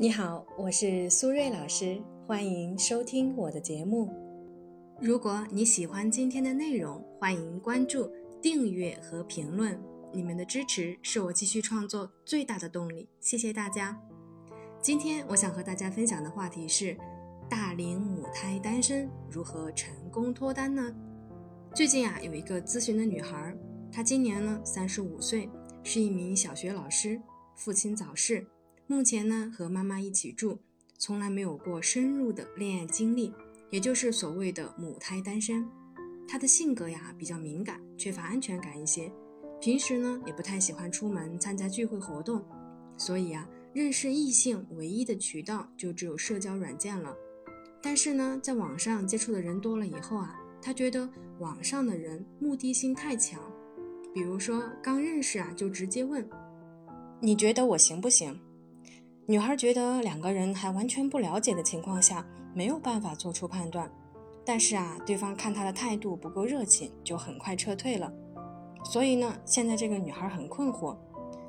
你好，我是苏瑞老师，欢迎收听我的节目。如果你喜欢今天的内容，欢迎关注、订阅和评论。你们的支持是我继续创作最大的动力，谢谢大家。今天我想和大家分享的话题是：大龄母胎单身如何成功脱单呢？最近啊，有一个咨询的女孩，她今年呢三十五岁，是一名小学老师，父亲早逝。目前呢，和妈妈一起住，从来没有过深入的恋爱经历，也就是所谓的母胎单身。他的性格呀比较敏感，缺乏安全感一些，平时呢也不太喜欢出门参加聚会活动，所以啊，认识异性唯一的渠道就只有社交软件了。但是呢，在网上接触的人多了以后啊，他觉得网上的人目的性太强，比如说刚认识啊就直接问，你觉得我行不行？女孩觉得两个人还完全不了解的情况下，没有办法做出判断。但是啊，对方看她的态度不够热情，就很快撤退了。所以呢，现在这个女孩很困惑，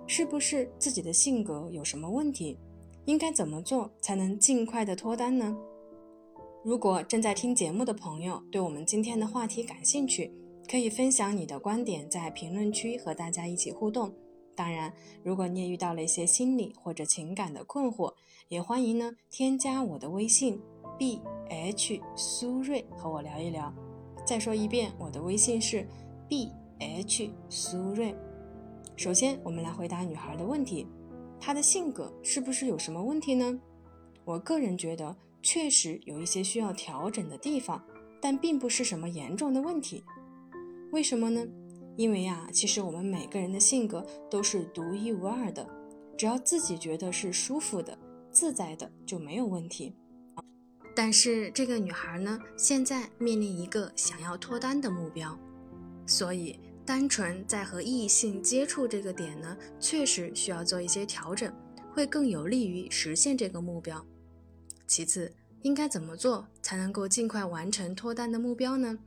是不是自己的性格有什么问题？应该怎么做才能尽快的脱单呢？如果正在听节目的朋友对我们今天的话题感兴趣，可以分享你的观点，在评论区和大家一起互动。当然，如果你也遇到了一些心理或者情感的困惑，也欢迎呢添加我的微信 b h 苏瑞和我聊一聊。再说一遍，我的微信是 b h 苏瑞。首先，我们来回答女孩的问题：她的性格是不是有什么问题呢？我个人觉得，确实有一些需要调整的地方，但并不是什么严重的问题。为什么呢？因为呀，其实我们每个人的性格都是独一无二的，只要自己觉得是舒服的、自在的就没有问题。但是这个女孩呢，现在面临一个想要脱单的目标，所以单纯在和异性接触这个点呢，确实需要做一些调整，会更有利于实现这个目标。其次，应该怎么做才能够尽快完成脱单的目标呢？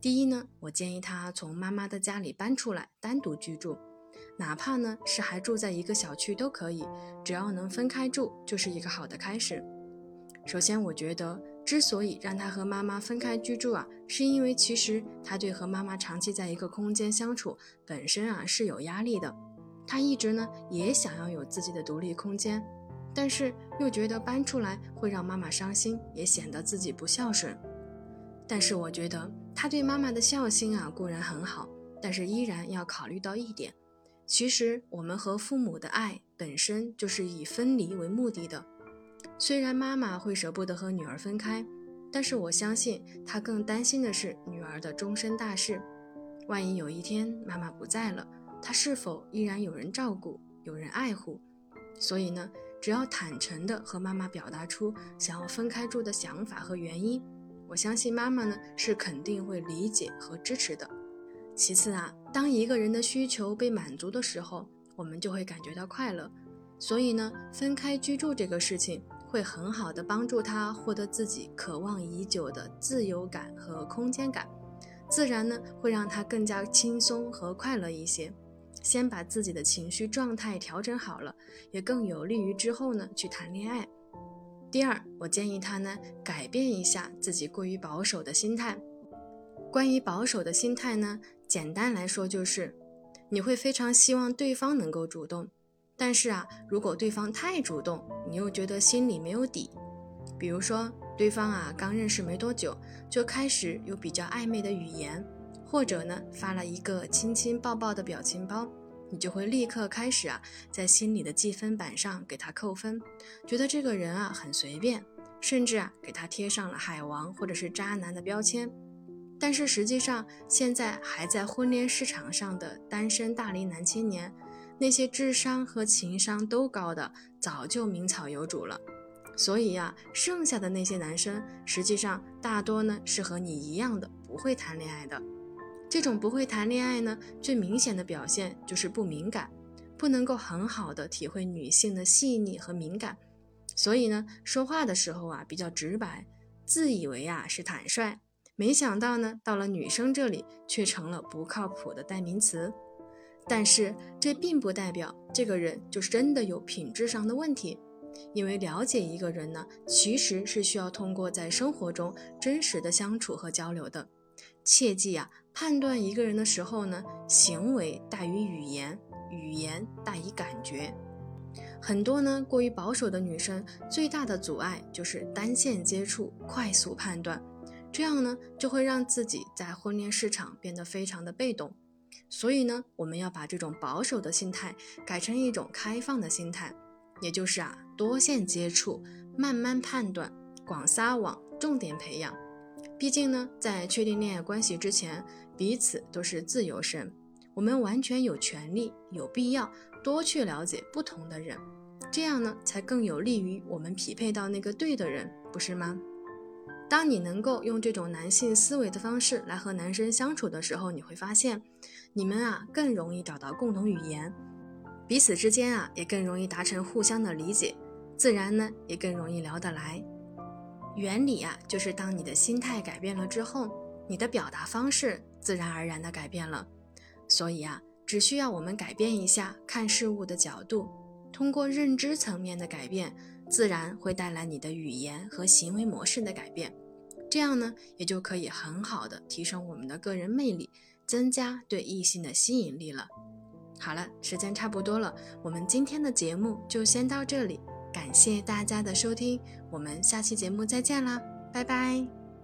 第一呢，我建议他从妈妈的家里搬出来，单独居住，哪怕呢是还住在一个小区都可以，只要能分开住，就是一个好的开始。首先，我觉得之所以让他和妈妈分开居住啊，是因为其实他对和妈妈长期在一个空间相处本身啊是有压力的，他一直呢也想要有自己的独立空间，但是又觉得搬出来会让妈妈伤心，也显得自己不孝顺。但是我觉得他对妈妈的孝心啊固然很好，但是依然要考虑到一点，其实我们和父母的爱本身就是以分离为目的的。虽然妈妈会舍不得和女儿分开，但是我相信她更担心的是女儿的终身大事。万一有一天妈妈不在了，她是否依然有人照顾、有人爱护？所以呢，只要坦诚地和妈妈表达出想要分开住的想法和原因。我相信妈妈呢是肯定会理解和支持的。其次啊，当一个人的需求被满足的时候，我们就会感觉到快乐。所以呢，分开居住这个事情会很好的帮助他获得自己渴望已久的自由感和空间感，自然呢会让他更加轻松和快乐一些。先把自己的情绪状态调整好了，也更有利于之后呢去谈恋爱。第二，我建议他呢改变一下自己过于保守的心态。关于保守的心态呢，简单来说就是，你会非常希望对方能够主动，但是啊，如果对方太主动，你又觉得心里没有底。比如说，对方啊刚认识没多久，就开始有比较暧昧的语言，或者呢发了一个亲亲抱抱的表情包。你就会立刻开始啊，在心里的记分板上给他扣分，觉得这个人啊很随便，甚至啊给他贴上了海王或者是渣男的标签。但是实际上，现在还在婚恋市场上的单身大龄男青年，那些智商和情商都高的，早就名草有主了。所以呀，剩下的那些男生，实际上大多呢是和你一样的，不会谈恋爱的。这种不会谈恋爱呢，最明显的表现就是不敏感，不能够很好的体会女性的细腻和敏感，所以呢，说话的时候啊比较直白，自以为啊是坦率，没想到呢，到了女生这里却成了不靠谱的代名词。但是这并不代表这个人就是真的有品质上的问题，因为了解一个人呢，其实是需要通过在生活中真实的相处和交流的。切记啊，判断一个人的时候呢，行为大于语言，语言大于感觉。很多呢过于保守的女生，最大的阻碍就是单线接触、快速判断，这样呢就会让自己在婚恋市场变得非常的被动。所以呢，我们要把这种保守的心态改成一种开放的心态，也就是啊多线接触、慢慢判断、广撒网、重点培养。毕竟呢，在确定恋爱关系之前，彼此都是自由身，我们完全有权利、有必要多去了解不同的人，这样呢，才更有利于我们匹配到那个对的人，不是吗？当你能够用这种男性思维的方式来和男生相处的时候，你会发现，你们啊更容易找到共同语言，彼此之间啊也更容易达成互相的理解，自然呢也更容易聊得来。原理啊就是当你的心态改变了之后，你的表达方式自然而然的改变了。所以啊，只需要我们改变一下看事物的角度，通过认知层面的改变。自然会带来你的语言和行为模式的改变，这样呢，也就可以很好的提升我们的个人魅力，增加对异性的吸引力了。好了，时间差不多了，我们今天的节目就先到这里，感谢大家的收听，我们下期节目再见啦，拜拜。